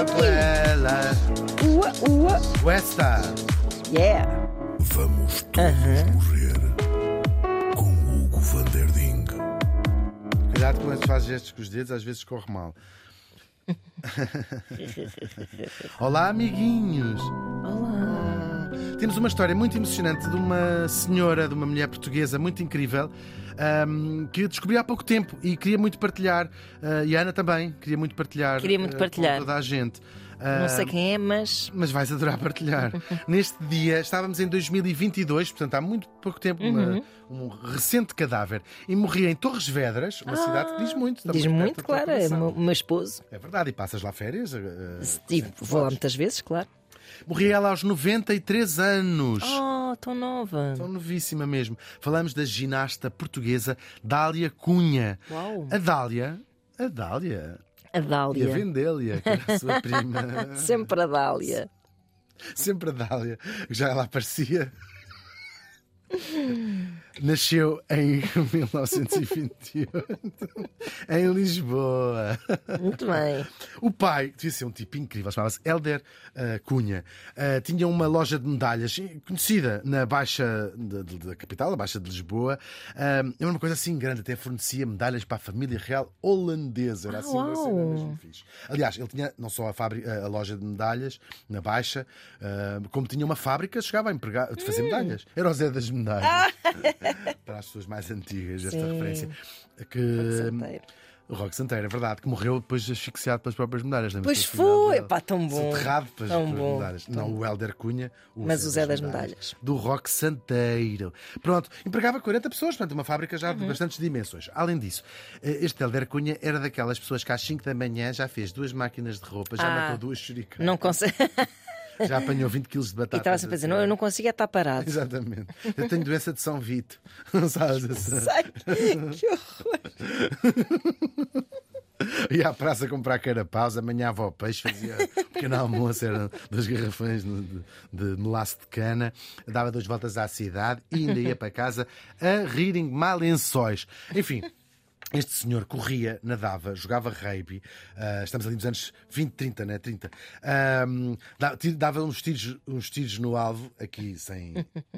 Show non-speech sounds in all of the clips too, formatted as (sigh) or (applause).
abuela. Ua, ua. Cuesta. Yeah. Vamos todos morrer com Hugo van der Ding. Cuidado quando faz gestos com os dedos, às vezes corre mal. (laughs) Olá, amiguinhos. Olá. Temos uma história muito emocionante de uma senhora, de uma mulher portuguesa muito incrível. ahm, que eu descobri há pouco tempo e queria muito partilhar. Ah, e a Ana também queria muito partilhar. Queria muito ah, partilhar. Com toda a gente. Não sei Ah, quem é, mas. mas vais adorar partilhar. (laughs) Neste dia, estávamos em 2022, portanto há muito pouco tempo, uma- Uhum. um recente cadáver. E morria em Torres Vedras, uma cidade que diz muito. Ah, Diz muito, da tua claro. É o meu, esposo. É verdade, e passas lá férias. eh, Tipo, vou lá muitas vezes, claro. Morria ela aos 93 anos. Oh, tão nova. Tão novíssima mesmo. Falamos da ginasta portuguesa Dália Cunha. Uau. A Dália, a Dália A e a Dália. Vendélia, que era a sua (laughs) prima. Sempre a Dália. Sempre a Dália, já ela aparecia. (laughs) Nasceu em (laughs) 1928 em Lisboa. Muito bem. O pai, que devia ser um tipo incrível, chamava-se Helder ah, Cunha, ah, tinha uma loja de medalhas conhecida na Baixa da, da capital, a Baixa de Lisboa. Ah, é uma coisa assim grande, até fornecia medalhas para a família real holandesa. Era Ah, assim uma cena mesmo fixe. Aliás, ele tinha não só a, fábrica, a loja de medalhas na Baixa, ah, como tinha uma fábrica, chegava a empregar, de Hum. fazer medalhas. Era o Zé das medalhas. (laughs) (laughs) para as pessoas mais antigas, esta. Sim. referência. Que, Santeiro. o Roque Santeiro, é verdade, que morreu depois asfixiado pelas próprias medalhas. Pois foi. Pá, tão bom. Soterrado pelas, Tão pelas bom. medalhas. Não o Helder Cunha, o Mas o Zé das medalhas. Do Roque Santeiro. Pronto, empregava 40 pessoas, portanto, uma fábrica já Uhum. de bastantes dimensões. Além disso, eh, este Helder Cunha era daquelas pessoas que às 5 da manhã já fez duas máquinas de roupa, já Ah. matou duas churicas, Não consigo. (laughs) já apanhou 20 quilos de E batata. estava sempre a dizer, não, eu não consigo é estar parado. Exatamente. Eu tenho doença de São Vito. (laughs) Não sabes (laughs) essa? Sei. Que horror. Ia à praça comprar carapaus, amanhava ao peixe, fazia um pequeno almoço, eram dois garrafões de, de, de melaço de cana, dava duas voltas à cidade e ainda ia para casa a rirem mal lençóis. Enfim. Este senhor corria, nadava, jogava rugby, ah, estamos ali nos anos 20, 30, né? 30. Ahm, da- dava uns tiros, uns tiros no alvo, aqui sem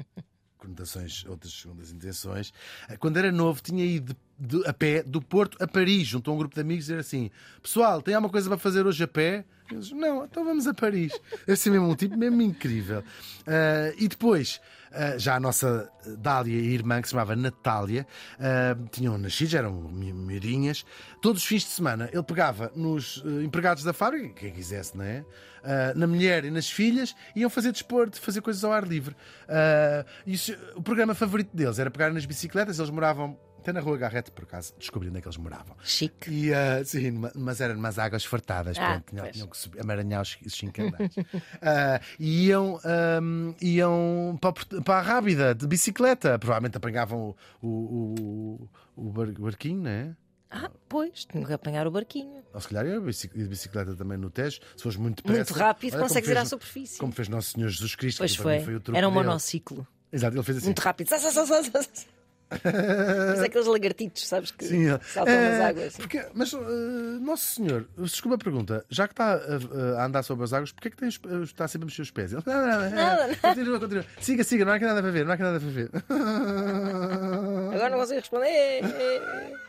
(laughs) conotações, outras segundas intenções. Quando era novo, tinha ido de- a pé do Porto a Paris, junto a um grupo de amigos, e dizer assim: Pessoal, tem alguma coisa para fazer hoje a pé? Eles, não, então vamos a Paris. (laughs) Assim mesmo, um tipo mesmo incrível. Ah, e depois, ah, já a nossa Dália e irmã, que se chamava Natália, ah, tinham nascido, eram mi- mirinhas. Todos os fins de semana ele pegava nos empregados da fábrica, quem quisesse, não é? Na mulher e nas filhas, iam fazer desporto, fazer coisas ao ar livre. Isso- o programa favorito deles era pegar nas bicicletas, eles moravam até na Rua Garrete, por acaso, descobri onde é que eles moravam. Chique. E, ah, sim, mas eram umas águas fartadas, Ah, pronto, tinham, que subir, amaranhar os, cinco andares. (laughs) Ah, e iam, ahm, iam para, para a Rábida de bicicleta, provavelmente apanhavam o, o, o, o bar- barquinho, não é? Ah, pois, tenho que apanhar o barquinho. Ou se calhar ia de bicicleta também no Tejo, se fores muito depressa. Muito rápido, Olha consegues ir à superfície. Como fez Nosso Senhor Jesus Cristo, Pois que foi. foi o truque Era um monociclo. Exato, ele fez assim. Muito rápido. Mas é aqueles lagartitos, sabes? Que Sim, ele- saltam Eh, nas águas. porque- mas, eh, Nosso Senhor, desculpa a pergunta, já que está a, a andar sobre as águas, porquê é que está sempre a mexer os pés? Ele, não, não, não, Nada, não. Continua, continua. Siga, siga, não há aqui nada para ver, não há aqui nada para ver. Agora não consigo responder. (laughs)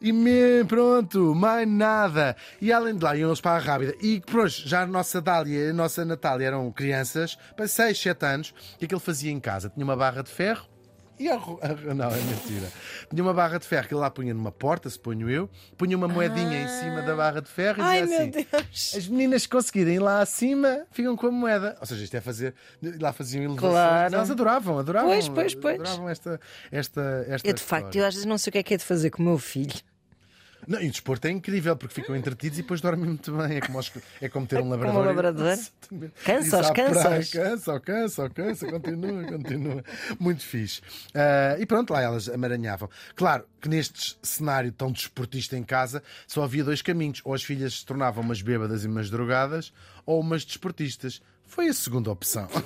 E me, pronto, mais nada. E além de lá, iam eles para a Rábida. E pronto, já a nossa Dália e a nossa Natália eram crianças, para 6, 7 anos. O que é que ele fazia em casa? Tinha uma barra de ferro. E a, a- não, é mentira. Tinha uma barra de ferro que ele lá punha numa porta, suponho eu, punha uma moedinha em cima da barra de ferro e Ai, dizia meu assim: Deus. As meninas que conseguirem ir lá acima ficam com a moeda. Ou seja, isto é fazer. Lá faziam elevações. Claro. Elas adoravam, adoravam. Pois, pois, pois. Adoravam esta. esta, esta Eu, de facto, história. eu às vezes não sei o que é que é de fazer com o meu filho. Não, e o desporto é incrível porque ficam entretidos e depois dormem muito bem. É como, é como ter um Como labrador. um labrador. Cansa-os, cansa-os. Cansa, cansa, cansa, continua, (laughs) continua. Muito fixe. Ah, e pronto, lá elas amaranhavam. Claro que neste cenário tão desportista em casa só havia dois caminhos. Ou as filhas se tornavam umas bêbadas e umas drogadas, ou umas desportistas. Foi a segunda opção. (laughs)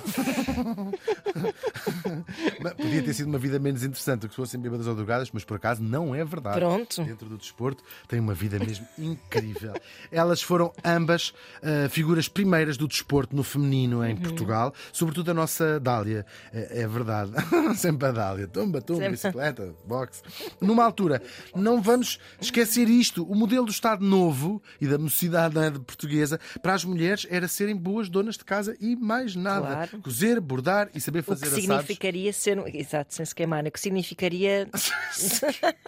Podia ter sido uma vida menos interessante do que se fossem bêbadas ou drogadas, mas por acaso não é verdade. Pronto. Dentro do desporto tem uma vida mesmo (laughs) incrível. Elas foram ambas ah, figuras primeiras do desporto no feminino em Portugal, sobretudo a nossa Dália. É, é verdade. (laughs) Sempre a Dália. Tumba, tumba, Sempre. bicicleta, boxe. Numa altura, não vamos esquecer isto. O modelo do Estado Novo e da mocidade é, portuguesa para as mulheres era serem boas donas de casa e mais nada. Claro. Cozer, bordar e saber O fazer que assados. significaria ser. um- Exato, sem se queimar, o que significaria. (laughs)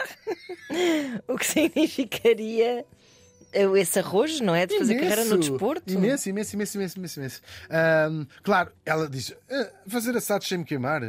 (laughs) o que significaria esse arrojo, não é? De fazer carreira no Imenso. desporto. Imenso, imenso, imenso, imenso, imenso. imenso. Ahm, claro, ela diz: "Ah, fazer assados sem me queimar.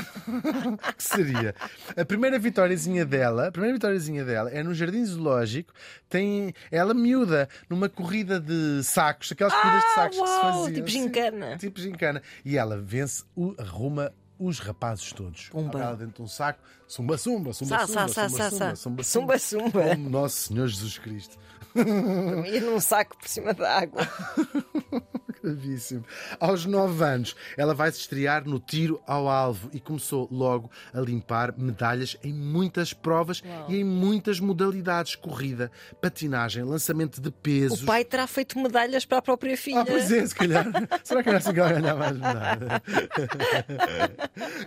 (laughs) que seria? A primeira vitóriazinha dela, a primeira vitóriazinha dela é no Jardim Zoológico, tem ela miúda, numa corrida de sacos, aquelas corridas de sacos que se Ah, uau, faziam. tipo gincana. Tipo gincana. E ela vence, o, arruma os rapazes todos. Pumba. Dentro de um saco, sumba, sumba, sumba, Sá, sumba, sá, sumba, sá, sumba, sumba, Sumba, sumba. Como Nosso Senhor Jesus Cristo. (laughs) E num saco por cima da água. (laughs) Gravíssimo. Aos 9 anos, ela vai se estrear no tiro ao alvo e começou logo a limpar medalhas em muitas provas e em muitas modalidades: corrida, patinagem, lançamento de pesos. O pai terá feito medalhas para a própria filha. Ah, pois é, se calhar. (laughs) Será que era assim que ela ganhava mais nada?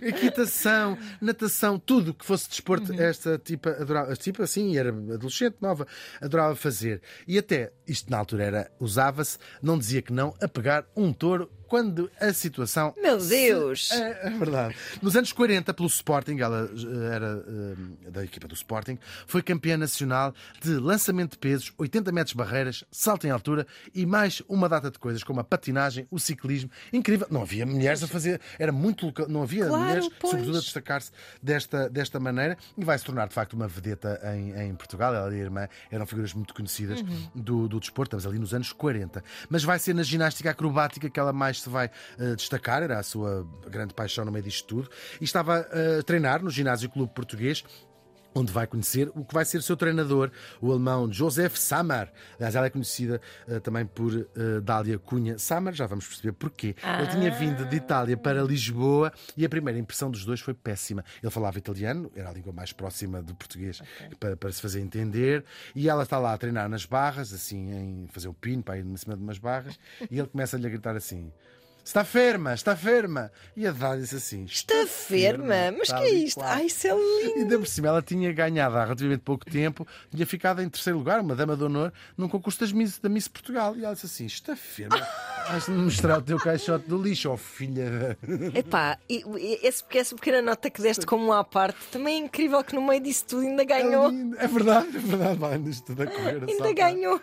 (laughs) Equitação, natação, tudo que fosse desporto, esta tipa adorava. Tipo assim, era adolescente, nova, adorava fazer. E até, isto na altura era, usava-se, não dizia que não, a pegar um touro quando a situação. Meu se- Deus! É, é verdade. Nos anos 40, pelo Sporting, ela eh, era eh, da equipa do Sporting, foi campeã nacional de lançamento de pesos, 80 metros de barreiras, salto em altura e mais uma data de coisas, como a patinagem, o ciclismo. Incrível. Não havia mulheres a fazer, era muito local, não havia Claro, mulheres, pois. sobretudo a destacar-se desta, desta maneira e vai se tornar de facto uma vedeta em, em Portugal. Ela e a irmã eram figuras muito conhecidas Uhum. do, do desporto, estamos ali nos anos 40. Mas vai ser na ginástica acrobática que ela mais se vai eh, destacar, era a sua grande paixão no meio disto tudo, e estava eh, a treinar no Ginásio Clube Português. Onde vai conhecer o que vai ser o seu treinador, o alemão Josef Samar. Aliás, ela é conhecida eh, também por eh, Dália Cunha Samar, já vamos perceber porquê. Ele tinha vindo de Itália para Lisboa e a primeira impressão dos dois foi péssima. Ele falava italiano, era a língua mais próxima do português para, para se fazer entender, e ela está lá a treinar nas barras, assim, em fazer o pino para ir em cima de umas barras, e ele começa-lhe a gritar assim. Está ferma, está ferma. E a Dália disse assim: Está ferma? Mas que é isto? Ai, isso é lindo. E ainda por cima, ela tinha ganhado há relativamente pouco tempo, tinha ficado em terceiro lugar, uma dama de honor, num concurso das Miss, da Miss Portugal. E ela disse assim: Está (laughs) firme, vais-me mostrar o teu caixote do lixo, ó filha. da-" Epá, e- e esse, essa pequena nota que deste como à parte também é incrível que no meio disso tudo ainda ganhou. É verdade, é verdade, vai tudo a correr. Ainda ganhou.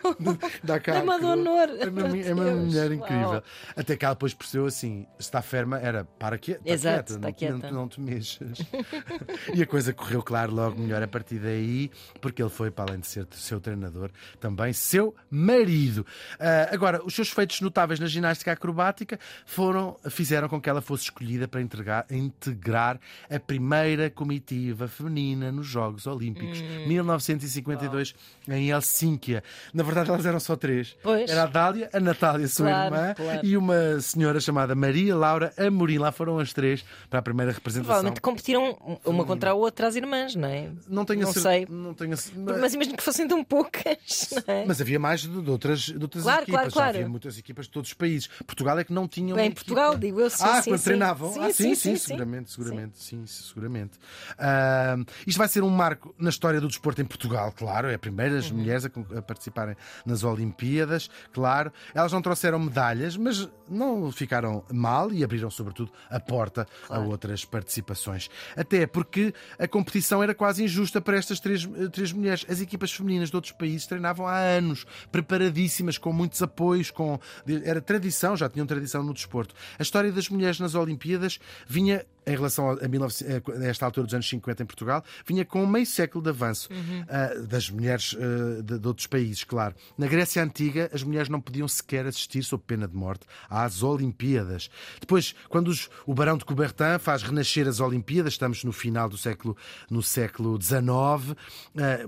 Dá cá Dama a de coroa. honor. É uma, é uma mulher uau. incrível. Até que ela depois percebeu assim: está ferma, era para quieta, está Exato, quieta, está não, quieta. Não, não te mexas. (laughs) e a coisa correu, claro, logo melhor a partir daí, porque ele foi, para além de ser seu treinador, também seu marido. Ah, agora, os seus feitos notáveis na ginástica acrobática foram, fizeram com que ela fosse escolhida para integrar, integrar a primeira comitiva feminina nos Jogos Olímpicos, Hum. 1952, em Helsínquia. Na verdade, elas eram só três. Pois. Era a Dália, a Natália, sua Claro, irmã, claro. e uma senhora chamada Maria Laura Amorim. Lá foram as três para a primeira representação. Provavelmente competiram uma contra a outra as irmãs, não é? Não tenho a não cer- sei. Não tenho a cer- Mas imagino que fossem tão poucas, não é? Mas havia mais de, de outras, de outras Claro, equipas. claro, Já claro. havia muitas equipas de todos os países. Portugal é que não tinha uma Bem, em Portugal, equipa. digo eu, sim, Ah, sim, quando sim. treinavam? Sim, ah, sim, sim, seguramente, seguramente, sim, seguramente. Ah, isto vai ser um marco na história do desporto em Portugal, claro. É a primeira Uhum. as mulheres a, a participarem nas Olimpíadas, claro. Elas não trouxeram medalhas, mas não ficaram mal e abriram, sobretudo, a porta a outras participações. Até porque a competição era quase injusta para estas três, eh, três mulheres. As equipas femininas de outros países treinavam há anos, preparadíssimas, com muitos apoios, com era tradição, já tinham tradição no desporto. A história das mulheres nas Olimpíadas vinha em relação a, 19, a esta altura dos anos 50 em Portugal, vinha com meio século de avanço uh, das mulheres uh, de, de, outros países, claro. Na Grécia Antiga, as mulheres não podiam sequer assistir, sob pena de morte, às Olimpíadas. Depois, quando os, o Barão de Coubertin faz renascer as Olimpíadas, estamos no final do século, no século XIX, uh,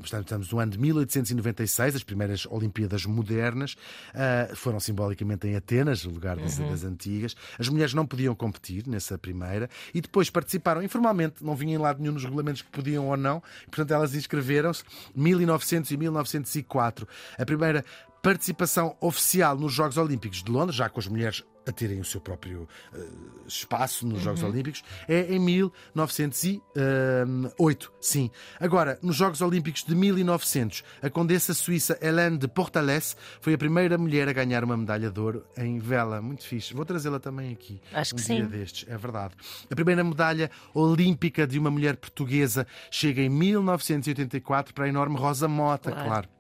portanto, estamos no ano de 1896, as primeiras Olimpíadas modernas foram simbolicamente em Atenas, o lugar das, uhum. das antigas. As mulheres não podiam competir nessa primeira e depois participaram. Informalmente, não vinham em lado nenhum nos regulamentos que podiam ou não, e, portanto elas inscreveram-se. 1900 e 1904. A primeira participação oficial nos Jogos Olímpicos de Londres, já com as mulheres a terem o seu próprio uh, espaço nos Jogos uhum. Olímpicos, é em 1908. Sim. Agora, nos Jogos Olímpicos de 1900, a condessa suíça Hélène de Portales foi a primeira mulher a ganhar uma medalha de ouro em vela. Muito fixe. Vou trazê-la também aqui. Acho um que dia sim. destes, é verdade. A primeira medalha olímpica de uma mulher portuguesa chega em 1984 para a enorme Rosa Mota, claro. claro.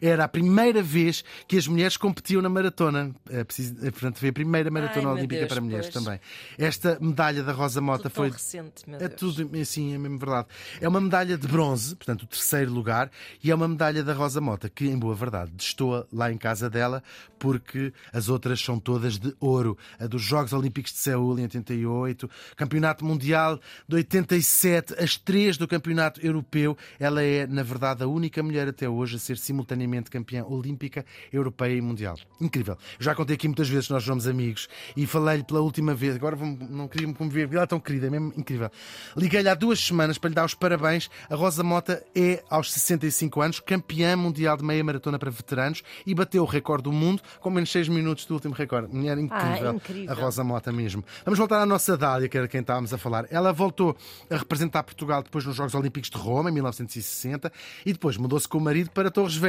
Era a primeira vez que as mulheres competiam na maratona. É é, portanto, foi a primeira maratona Ai, olímpica Deus, para mulheres pois. também. Esta medalha da Rosa Mota tudo foi. recente, meu É Deus. tudo assim, é mesmo verdade. É uma medalha de bronze, portanto, o terceiro lugar, e é uma medalha da Rosa Mota, que, em boa verdade, destoa lá em casa dela, porque as outras são todas de ouro. A dos Jogos Olímpicos de Seul em 88, Campeonato Mundial de 87, as três do Campeonato Europeu. Ela é, na verdade, a única mulher até hoje a ser simultaneamente campeã olímpica, europeia e mundial. Incrível. Eu já contei aqui muitas vezes que nós somos amigos e falei-lhe pela última vez, agora não queria me comover, ela é tão querida, é mesmo incrível. Liguei-lhe há duas semanas para lhe dar os parabéns. A Rosa Mota é, aos 65 anos, campeã mundial de meia maratona para veteranos e bateu o recorde do mundo com menos 6 minutos do último recorde. Mulher incrível, Ah, incrível. a Rosa Mota mesmo. Vamos voltar à nossa Dália, que era quem estávamos a falar. Ela voltou a representar Portugal depois nos Jogos Olímpicos de Roma, em 1960, e depois mudou-se com o marido para Torres Vedras,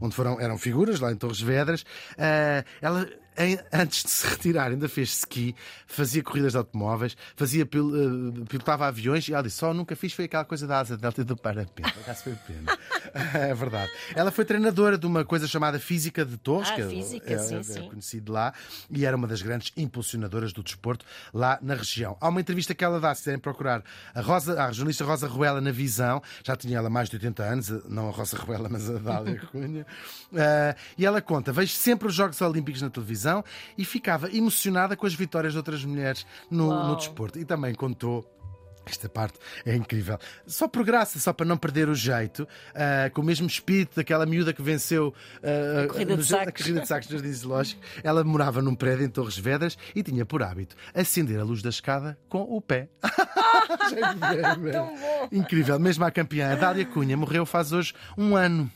onde foram, eram figuras lá em Torres Vedras. Ah, ela antes de se retirar, ainda fez ski, fazia corridas de automóveis, fazia pil- eh, pilotava aviões e ela disse: só nunca fiz foi aquela coisa da asa delta e do parapente. Acaso foi pena. (laughs) É verdade. Ela foi treinadora de uma coisa chamada Física de Torres, Ah, é- Física, é, sim, é sim. conhecido lá, e era uma das grandes impulsionadoras do desporto lá na região. Há uma entrevista que ela dá, se quiserem procurar, a, Rosa, a jornalista Rosa Ruela na Visão, já tinha ela mais de 80 anos, não a Rosa Ruela, mas a Dália Cunha, Ah, (laughs) e ela conta: vejo sempre os Jogos Olímpicos na televisão e ficava emocionada com as vitórias de outras mulheres no, no desporto. E também contou. Esta parte é incrível. Só por graça, só para não perder o jeito, ah, com o mesmo espírito daquela miúda que venceu ah, A corrida no a sacos. corrida de sacos no Jardim Zoológico. Ela morava num prédio em Torres Vedras e tinha por hábito acender a luz da escada com o pé. (laughs) (laughs) Tão bom. Incrível, mesmo a campeã, a Dália Cunha, morreu faz hoje um ano.